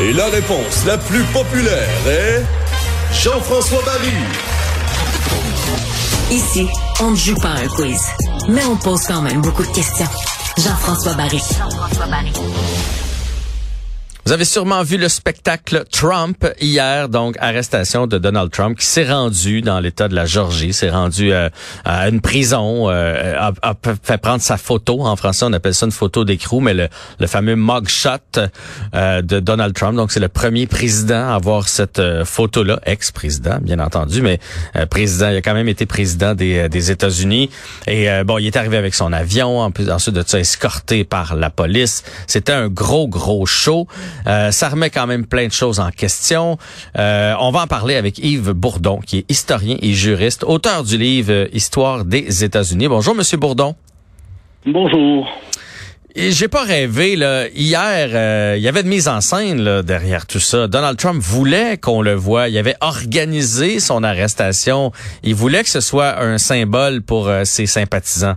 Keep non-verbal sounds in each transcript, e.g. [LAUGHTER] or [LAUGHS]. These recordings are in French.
Et la réponse la plus populaire est Jean-François Barry. Ici, on ne joue pas un quiz, mais on pose quand même beaucoup de questions. Jean-François Barry. Jean-François Barry. Vous avez sûrement vu le spectacle Trump hier, donc arrestation de Donald Trump qui s'est rendu dans l'État de la Georgie, s'est rendu euh, à une prison, euh, a, a, fait prendre sa photo. En français, on appelle ça une photo d'écrou, mais le, le, fameux mugshot euh, de Donald Trump. Donc, c'est le premier président à avoir cette euh, photo-là, ex-président, bien entendu, mais euh, président. Il a quand même été président des, des États-Unis. Et bon, il est arrivé avec son avion, en plus, ensuite de ça, escorté par la police. C'était un gros, gros show. Euh, ça remet quand même plein de choses en question. Euh, on va en parler avec Yves Bourdon, qui est historien et juriste, auteur du livre Histoire des États-Unis. Bonjour, Monsieur Bourdon. Bonjour. J'ai pas rêvé là. Hier, euh, il y avait de mise en scène là, derrière tout ça. Donald Trump voulait qu'on le voie. Il avait organisé son arrestation. Il voulait que ce soit un symbole pour ses sympathisants.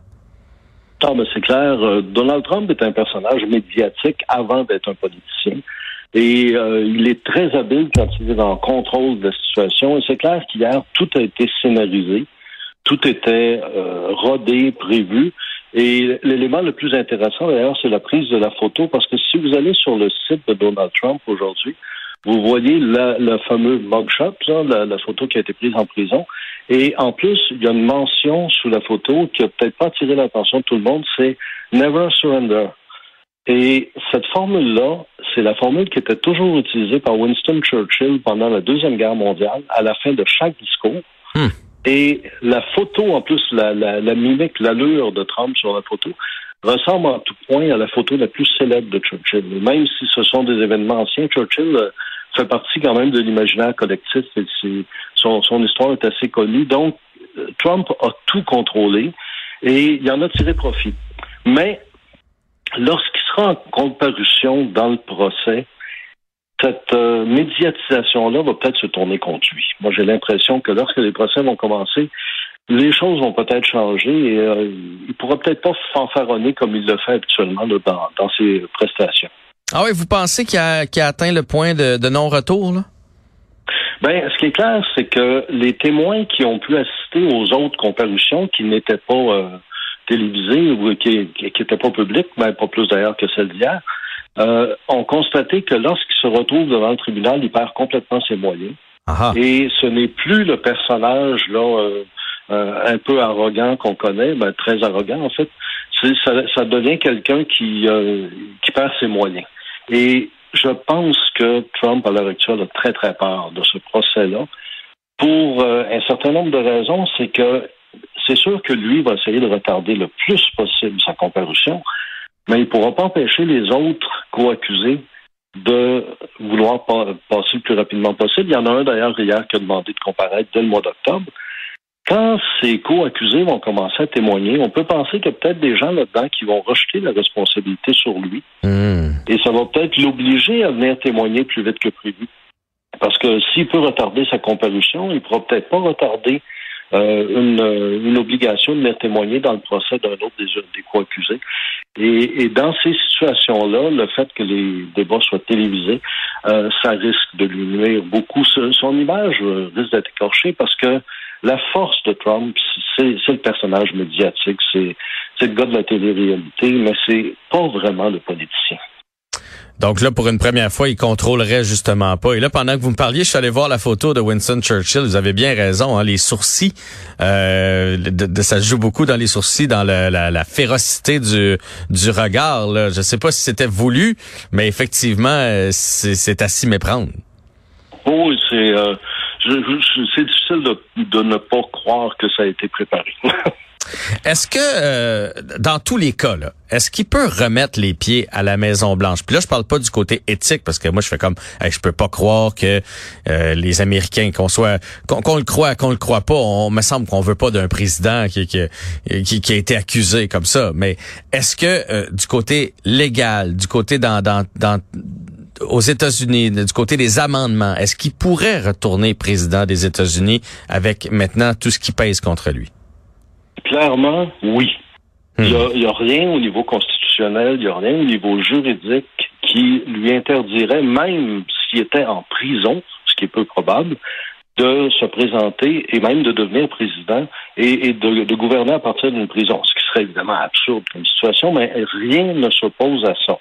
Ah, ben c'est clair. Donald Trump est un personnage médiatique avant d'être un politicien. Et euh, il est très habile quand il est en contrôle de la situation. Et c'est clair qu'hier, tout a été scénarisé, tout était euh, rodé, prévu. Et l'élément le plus intéressant, d'ailleurs, c'est la prise de la photo, parce que si vous allez sur le site de Donald Trump aujourd'hui, vous voyez la, le fameux mugshot, la, la, photo qui a été prise en prison. Et en plus, il y a une mention sous la photo qui a peut-être pas attiré l'attention de tout le monde, c'est Never Surrender. Et cette formule-là, c'est la formule qui était toujours utilisée par Winston Churchill pendant la Deuxième Guerre mondiale, à la fin de chaque discours. Hmm. Et la photo, en plus, la, la, la mimique, l'allure de Trump sur la photo, ressemble en tout point à la photo la plus célèbre de Churchill. Même si ce sont des événements anciens, Churchill euh, fait partie quand même de l'imaginaire collectif et son, son histoire est assez connue. Donc, Trump a tout contrôlé et il en a tiré profit. Mais lorsqu'il sera en comparution dans le procès, cette euh, médiatisation-là va peut-être se tourner contre lui. Moi, j'ai l'impression que lorsque les procès vont commencer, les choses vont peut-être changer et euh, il pourra peut-être pas fanfaronner comme il le fait habituellement dans, ses prestations. Ah oui, vous pensez qu'il a, a, atteint le point de, de non-retour, là? Ben, ce qui est clair, c'est que les témoins qui ont pu assister aux autres comparutions, qui n'étaient pas euh, télévisée ou qui n'était pas publique, mais pas plus d'ailleurs que celle d'hier, euh, ont constaté que lorsqu'il se retrouve devant le tribunal, il perd complètement ses moyens. Et ce n'est plus le personnage là euh, euh, un peu arrogant qu'on connaît, ben, très arrogant en fait. Ça, ça, devient quelqu'un qui, qui perd ses moyens. Et je pense que Trump, à l'heure actuelle, a très, très peur de ce procès-là. Pour euh, un certain nombre de raisons, c'est que c'est sûr que lui va essayer de retarder le plus possible sa comparution, mais il ne pourra pas empêcher les autres co-accusés de vouloir passer le plus rapidement possible. Il y en a un d'ailleurs hier qui a demandé de comparaître dès le mois d'octobre. Quand ces co-accusés vont commencer à témoigner, on peut penser qu'il y a peut-être des gens là-dedans qui vont rejeter la responsabilité sur lui. Hmm. Et ça va peut-être l'obliger à venir témoigner plus vite que prévu. Parce que s'il peut retarder sa comparution, il ne pourra peut-être pas retarder euh, une, euh, une, obligation de venir témoigner dans le procès d'un autre des, des co-accusés. Et, et, dans ces situations-là, le fait que les débats soient télévisés, euh, ça risque de lui nuire beaucoup. Son image risque d'être écorchée parce que la force de Trump, c'est le personnage médiatique, c'est le gars de la télé-réalité, mais c'est pas vraiment le politicien. Donc là, pour une première fois, il contrôlerait justement pas. Et là, pendant que vous me parliez, je suis allé voir la photo de Winston Churchill. Vous avez bien raison, hein, les sourcils, euh, de, ça joue beaucoup dans les sourcils, dans la, la, férocité du, du regard. Là. Je sais pas si c'était voulu, mais effectivement, euh, c'est à s'y méprendre. Oui, c'est euh, c'est difficile de, de ne pas croire que ça a été préparé. [LAUGHS] Est-ce que, euh, dans tous les cas, est-ce qu'il peut remettre les pieds à la Maison Blanche Puis là, je parle pas du côté éthique parce que moi, je fais comme, je peux pas croire que euh, les Américains, qu'on soit, qu'on le croit, qu'on le croit pas, on me semble qu'on veut pas d'un président qui, qui, qui, a été accusé comme ça. Mais est-ce que euh, du côté légal, du côté dans, dans, dans aux États-Unis, du côté des amendements, est-ce qu'il pourrait retourner président des États-Unis avec maintenant tout ce qui pèse contre lui? Clairement, oui. Il n'y a, rien au niveau constitutionnel, il n'y a rien au niveau juridique qui lui interdirait, même s'il était en prison, ce qui est peu probable, de se présenter et même de devenir président et, de, gouverner à partir d'une prison, ce qui serait évidemment absurde comme situation, mais rien ne s'oppose à ça.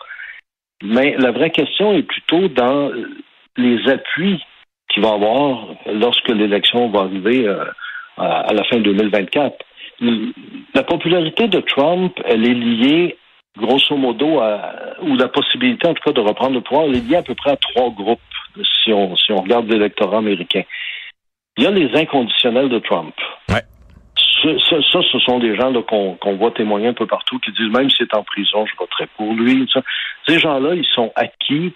Mais la vraie question est plutôt dans les appuis qu'il va avoir lorsque l'élection va arriver euh, à la fin 2024. La popularité de Trump, elle est liée grosso modo à, ou la possibilité en tout cas de reprendre le pouvoir, elle est liée à peu près à trois groupes si on, si on regarde l'électorat américain. Il y a les inconditionnels de Trump. Ouais. Ça, ce sont des gens qu'on voit témoigner un peu partout qui disent même s'il est en prison, je voterai pour lui. Ces gens-là, ils sont acquis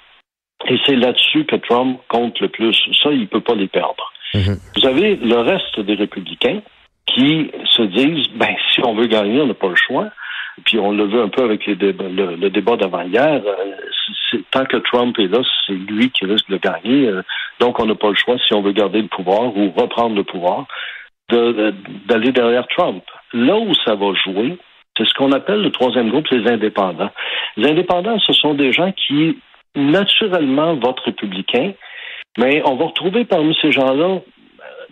et c'est là-dessus que Trump compte le plus. Ça, il ne peut pas les perdre. Mhm. Vous avez le reste des républicains qui se disent, ben, si on veut gagner, on n'a pas le choix. Puis on le veut un peu avec le, débat d'avant-hier. Euh, tant que Trump est là, c'est lui qui risque de gagner. Euh, donc on n'a pas le choix, si on veut garder le pouvoir ou reprendre le pouvoir, d'aller derrière Trump. Là où ça va jouer, c'est ce qu'on appelle le troisième groupe, les indépendants. Les indépendants, ce sont des gens qui naturellement vote républicain, mais on va retrouver parmi ces gens-là,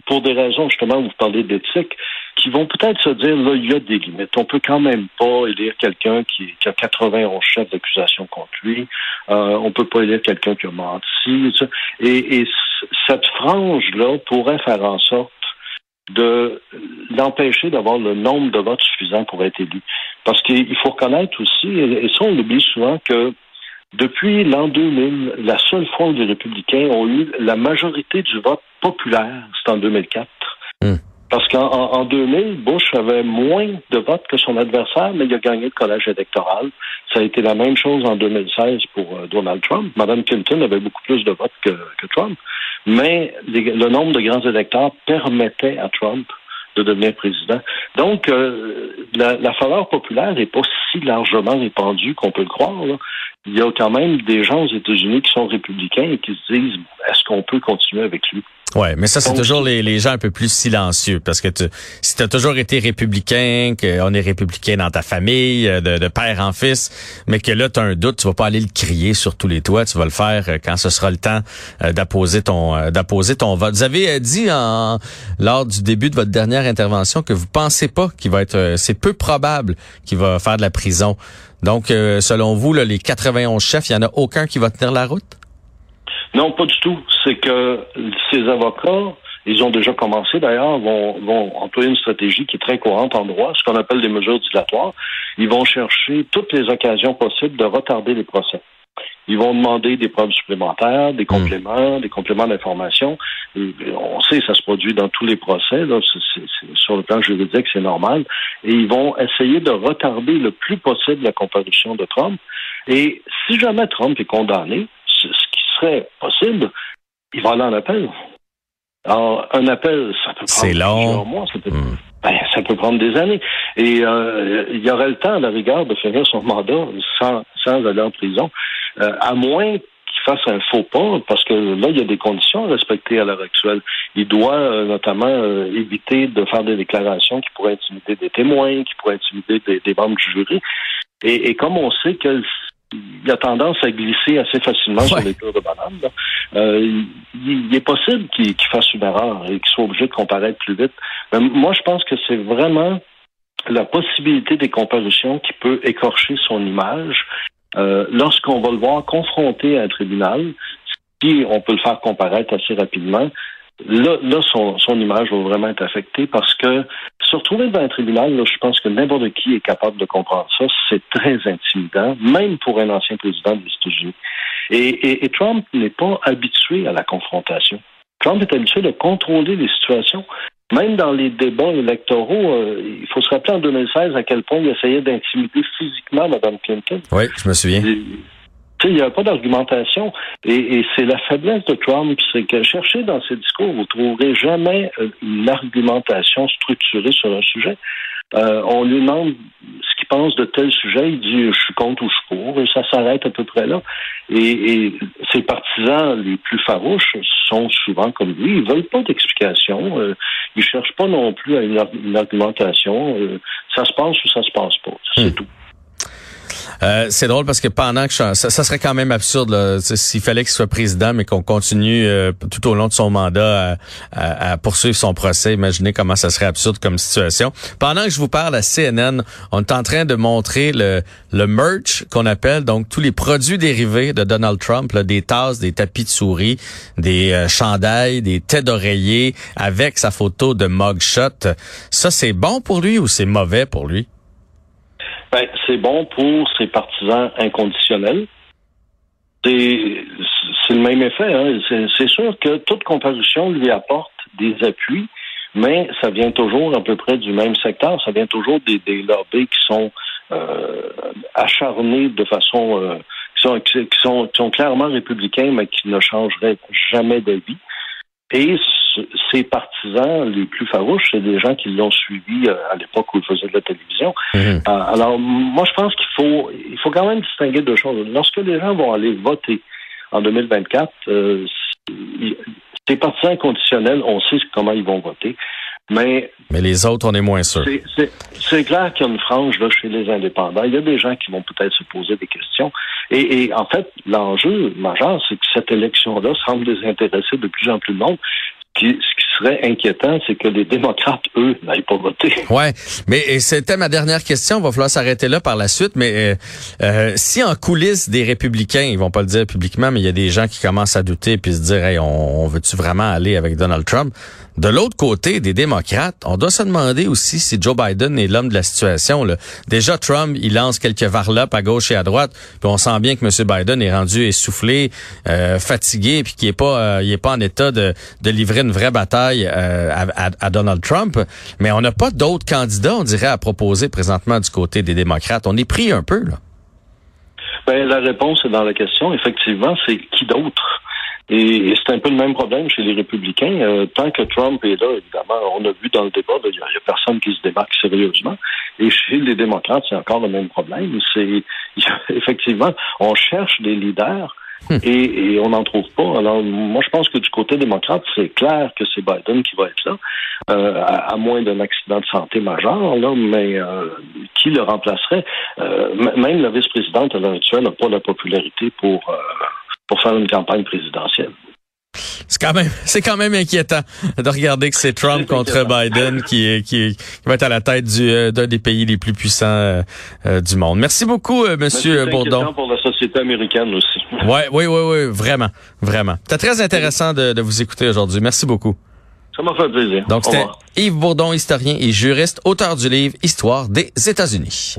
pour des raisons justement, vous parlez d'éthique, qui vont peut-être se dire, là, il y a des limites. On peut quand même pas élire quelqu'un qui, a 91 chefs d'accusation contre lui. Euh, on peut pas élire quelqu'un qui a menti. Et cette frange-là pourrait faire en sorte de l'empêcher d'avoir le nombre de votes suffisant pour être élu. Parce qu'il faut reconnaître aussi, et ça on l'oublie souvent, que depuis l'an 2000, la seule fois où les républicains ont eu la majorité du vote populaire, c'est en 2004. Hmm. Parce qu'en 2000, Bush avait moins de votes que son adversaire, mais il a gagné le collège électoral. Ça a été la même chose en 2016 pour euh, Donald Trump. Madame Clinton avait beaucoup plus de votes que, Trump, mais le nombre de grands électeurs permettait à Trump de devenir président. Donc, euh, la, la, faveur populaire n'est pas si largement répandue qu'on peut le croire. Il y a quand même des gens aux États-Unis qui sont républicains et qui se disent est-ce qu'on peut continuer avec lui? Ouais, mais ça c'est toujours les, les, gens un peu plus silencieux parce que tu, si tu as toujours été républicain, qu'on est républicain dans ta famille, euh, de, de père en fils, mais que là tu as un doute, tu vas pas aller le crier sur tous les toits, tu vas le faire euh, quand ce sera le temps euh, d'apposer ton d'apposer ton vote. Vous avez dit en lors du début de votre dernière intervention que vous pensez pas qu'il va être c'est peu probable qu'il va faire de la prison. Donc selon vous là, les 91 chefs, il y en a aucun qui va tenir la route? Non, pas du tout. C'est que ces avocats, ils ont déjà commencé d'ailleurs, vont, vont employer une stratégie qui est très courante en droit, ce qu'on appelle des mesures dilatoires. Ils vont chercher toutes les occasions possibles de retarder les procès. Ils vont demander des preuves supplémentaires, des hmm. compléments, des compléments d'information. On sait que ça se produit dans tous les procès. Là. sur le plan juridique, c'est normal. Et ils vont essayer de retarder le plus possible la comparution de Trump. Et si jamais Trump est condamné, possible, il va aller en appel. Alors, un appel, ça peut prendre long. mois, ça peut, hmm. ben, ça peut prendre des années. Et euh, il y aurait le temps, à la rigueur, de finir son mandat sans, sans aller en prison, euh, à moins qu'il fasse un faux pas, parce que là, il y a des conditions à respecter à l'heure actuelle. Il doit euh, notamment éviter de faire des déclarations qui pourraient intimider des témoins, qui pourraient intimider des, des membres du jury. Et, et, comme on sait que il a tendance à glisser assez facilement sur les tours de banane. Euh, il, est possible qu'il fasse une erreur et qu'il soit obligé de comparaître plus vite. Mais moi, je pense que c'est vraiment la possibilité des comparutions qui peut écorcher son image euh, lorsqu'on va le voir confronté à un tribunal, si on peut le faire comparaître assez rapidement, là, là son, son, image va vraiment être affectée parce que se retrouver devant un tribunal, là, je pense que n'importe qui est capable de comprendre ça. C'est très intimidant, même pour un ancien président des États-Unis. Et, et, Trump n'est pas habitué à la confrontation. Trump est habitué de contrôler les situations. Même dans les débats électoraux, euh, il faut se rappeler en 2016 à quel point il essayait d'intimider physiquement Mme Clinton. Oui, je me souviens il n'y a pas d'argumentation. Et, c'est la faiblesse de Trump, c'est que chercher dans ses discours, vous ne trouverez jamais euh, une argumentation structurée sur un sujet. Euh, on lui demande ce qu'il pense de tel sujet, il dit je suis contre ou je suis pour, et ça s'arrête à peu près là. Et, ses partisans les plus farouches sont souvent comme lui, ils veulent pas d'explication, euh, ils cherchent pas non plus à une, argumentation. ça se passe ou ça se passe pas, c'est hmm. tout. Euh, c'est drôle parce que pendant que je, ça, ça, serait quand même absurde s'il fallait qu'il soit président, mais qu'on continue euh, tout au long de son mandat à, poursuivre son procès. Imaginez comment ça serait absurde comme situation. Pendant que je vous parle à CNN, on est en train de montrer le, le merch qu'on appelle donc tous les produits dérivés de Donald Trump, là, des tasses, des tapis de souris, des euh, chandails, des têtes d'oreiller avec sa photo de mugshot. Ça, c'est bon pour lui ou c'est mauvais pour lui? Ben, c'est bon pour ses partisans inconditionnels. C'est le même effet. Hein. C'est sûr que toute comparution lui apporte des appuis, mais ça vient toujours à peu près du même secteur. Ça vient toujours des, des lobbies qui sont euh, acharnés de façon euh, qui, sont, qui, sont, qui sont clairement républicains, mais qui ne changeraient jamais d'avis. Et ses partisans les plus farouches, c'est des gens qui l'ont suivi euh, à l'époque où il faisait de la télévision. Mhm. Euh, alors, moi, je pense qu'il faut, il faut quand même distinguer deux choses. Lorsque les gens vont aller voter en 2024, euh, ces partisans conditionnels, on sait comment ils vont voter. Mais, Mais les autres, on est moins sûr. C'est clair qu'il y a une frange là, chez les indépendants. Il y a des gens qui vont peut-être se poser des questions. Et, et en fait, l'enjeu majeur, c'est que cette élection-là semble désintéresser de plus en plus de monde ce qui serait inquiétant, c'est que les démocrates, eux, n'aillent pas voter. [LAUGHS] Ouais, mais c'était ma dernière question. Il va falloir s'arrêter là par la suite. Mais euh, euh, si en coulisses des républicains, ils vont pas le dire publiquement, mais il y a des gens qui commencent à douter puis se dire, hey, on, on veut-tu vraiment aller avec Donald Trump? De l'autre côté, des démocrates, on doit se demander aussi si Joe Biden est l'homme de la situation. Déjà, Trump, il lance quelques varlopes à gauche et à droite, puis on sent bien que M. Biden est rendu essoufflé, euh, fatigué, puis qu'il est pas, il est pas en état de, de livrer une vraie bataille euh, à, Donald Trump, mais on n'a pas d'autres candidats, on dirait, à proposer présentement du côté des démocrates. On est pris un peu, là. Ben, la réponse est dans la question. Effectivement, c'est qui d'autre? Et, c'est un peu le même problème chez les républicains. Euh, tant que Trump est là, évidemment, on a vu dans le débat, il n'y a, personne qui se démarque sérieusement. Et chez les démocrates, c'est encore le même problème. C'est [LAUGHS] effectivement, on cherche des leaders Hmm. Et, on n'en trouve pas. Alors, moi, je pense que du côté démocrate, c'est clair que c'est Biden qui va être là, euh, à, moins d'un accident de santé majeur, là, mais euh, qui le remplacerait? Euh, même la vice-présidente à l'heure actuelle n'a pas la popularité pour, pour faire une campagne présidentielle. C'est quand même, [LAUGHS] c'est quand même inquiétant de regarder que c'est Trump contre Biden qui, est, qui, va être à la tête du, euh, d'un des pays les plus puissants euh, euh, du monde. Merci beaucoup, Monsieur Bourdon. pour la société américaine aussi. [LAUGHS] Ouais, oui, oui, oui, vraiment, vraiment. C'est très intéressant de, de vous écouter aujourd'hui. Merci beaucoup. Ça m'a fait plaisir. Donc, c'était Yves Bourdon, historien et juriste, auteur du livre Histoire des États-Unis.